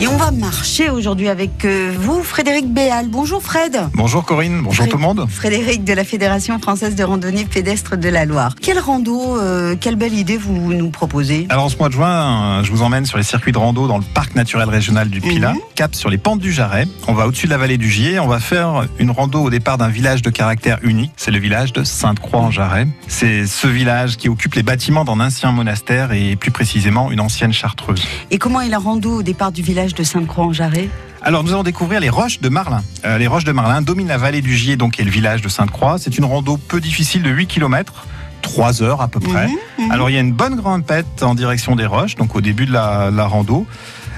Et on va marcher aujourd'hui avec euh, vous, Frédéric Béal. Bonjour Fred. Bonjour Corinne, bonjour tout le monde. Frédéric de la Fédération française de randonnée pédestre de la Loire. Quelle rando, euh, quelle belle idée vous nous proposez? Alors en ce mois de juin, je vous emmène sur les circuits de rando dans le parc naturel régional du Pilat, Mhm. cap sur les pentes du Jarret. On va au-dessus de la vallée du Gier, on va faire une rando au départ d'un village de caractère unique, c'est le village de Sainte-Croix-en-Jarret. C'est ce village qui occupe les bâtiments d'un ancien monastère et plus précisément une ancienne chartreuse. Et comment est la rando au départ du village de Sainte-Croix-en-Jarret Alors nous allons découvrir les roches de Marlin. Euh, les roches de Marlin dominent la vallée du Gier, donc et le village de Sainte-Croix. C'est une rando peu difficile de 8 km, 3 heures à peu près. Mhm, mhm. Alors il y a une bonne grimpette en direction des roches, donc au début de la, la rando.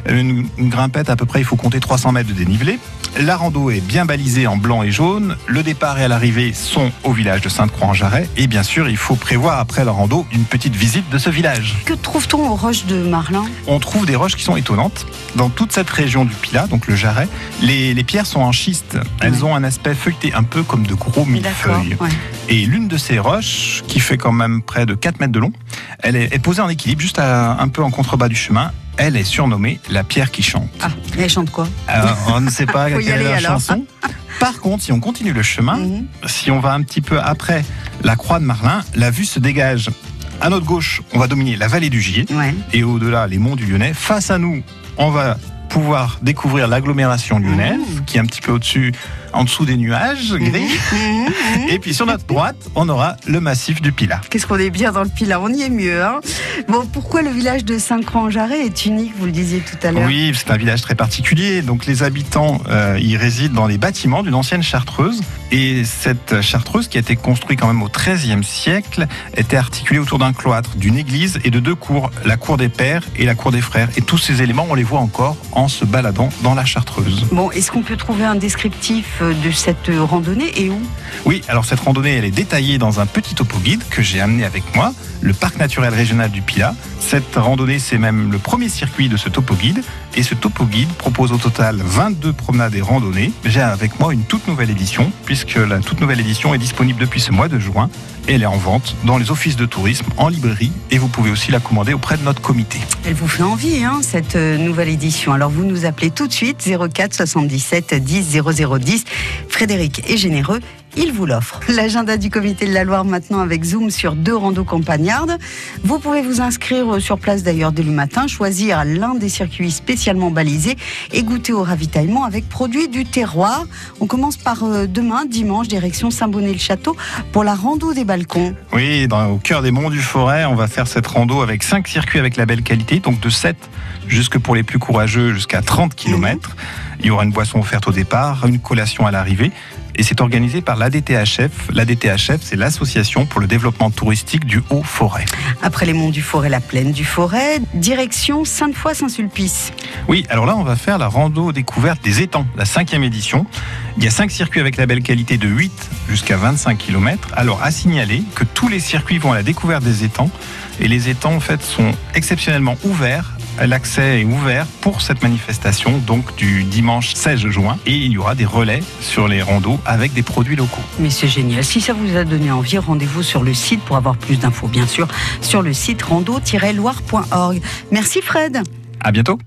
Une, une grimpette à peu près, il faut compter 300 mètres de dénivelé. La rando est bien balisée en blanc et jaune. Le départ et à l'arrivée sont au village de Sainte-Croix-en-Jarret. Et bien sûr, il faut prévoir après la rando une petite visite de ce village. Que trouve-t-on aux roches de Marlin? On trouve des roches qui sont étonnantes. Dans toute cette région du Pilat, donc le Jarret, les, les pierres sont en schiste. Elles Ouais. ont un aspect feuilleté, un peu comme de gros millefeuilles. ouais. Et l'une de ces roches, qui fait quand même près de 4 mètres de long, elle est, est posée en équilibre, juste à- un peu en contrebas du chemin. Elle est surnommée la pierre qui chante. Ah, elle chante quoi Alors, on ne sait pas quelle est la alors. chanson. Par contre, si on continue le chemin, Mhm. si on va un petit peu après la croix de Marlin, la vue se dégage. À notre gauche, on va dominer la vallée du Gier Ouais. et au-delà les monts du Lyonnais. Face à nous, on va pouvoir découvrir l'agglomération lyonnaise, Mmh. qui est un petit peu au-dessus, en dessous des nuages gris. Mhm, mhm. Et puis sur notre droite, on aura le massif du Pilat. Qu'est-ce qu'on est bien dans le Pilat, on y est mieux. Hein bon, pourquoi le village de Sainte-Croix-en-Jarret est unique, vous le disiez tout à l'heure Oui, c'est un village très particulier. Donc les habitants euh, y résident dans les bâtiments d'une ancienne chartreuse. Et cette chartreuse, qui a été construite quand même au XIIIe siècle, était articulée autour d'un cloître, d'une église et de deux cours, la cour des pères et la cour des frères. Et tous ces éléments, on les voit encore en se baladant dans la chartreuse. Bon, est-ce qu'on peut trouver un descriptif euh, de cette euh, randonnée et où? Oui, alors cette randonnée, elle est détaillée dans un petit topo guide que j'ai amené avec moi, le parc naturel régional du Pilat. Cette randonnée, c'est même le premier circuit de ce topo guide. Et ce topo guide propose au total 22 promenades et randonnées. J'ai avec moi une toute nouvelle édition, puisque la toute nouvelle édition est disponible depuis ce mois de juin. Et elle est en vente dans les offices de tourisme, en librairie, et vous pouvez aussi la commander auprès de notre comité. Elle vous fait envie, hein, cette euh, nouvelle édition. Alors vous nous appelez tout de suite 04 77 10 0010. Frédéric est généreux, il vous l'offre. L'agenda du comité de la Loire maintenant avec Zoom sur deux randos campagnardes. Vous pouvez vous inscrire sur place d'ailleurs dès le matin, choisir l'un des circuits spécialement balisés et goûter au ravitaillement avec produits du terroir. On commence par euh, demain, dimanche, direction Saint-Bonnet-le-Château pour la rando des balcons. Oui, dans, au cœur des monts du Forêt, on va faire cette rando avec 5 circuits avec la belle qualité, donc de 7 jusque pour les plus courageux jusqu'à 30 km. Il y aura une boisson offerte au départ, une collation à l'arrivée. Et c'est organisé par l'ADTHF. L'ADTHF, c'est l'Association pour le développement touristique du Haut-Forêt. Après les monts du Forêt, la plaine du Forêt, direction Sainte-Foy-Saint-Sulpice. Oui, alors là, on va faire la rando découverte des étangs, la cinquième édition. Il y a 5 circuits avec la belle qualité de 8 jusqu'à 25 km. Alors, à signaler que tous les circuits vont à la découverte des étangs. Et les étangs, en fait, sont exceptionnellement ouverts. L'accès est ouvert pour cette manifestation, donc du dimanche 16 juin. Et il y aura des relais sur les randos avec des produits locaux. Mais c'est génial. Si ça vous a donné envie, rendez-vous sur le site pour avoir plus d'infos, bien sûr, sur le site rando-loire.org. Merci Fred. À bientôt!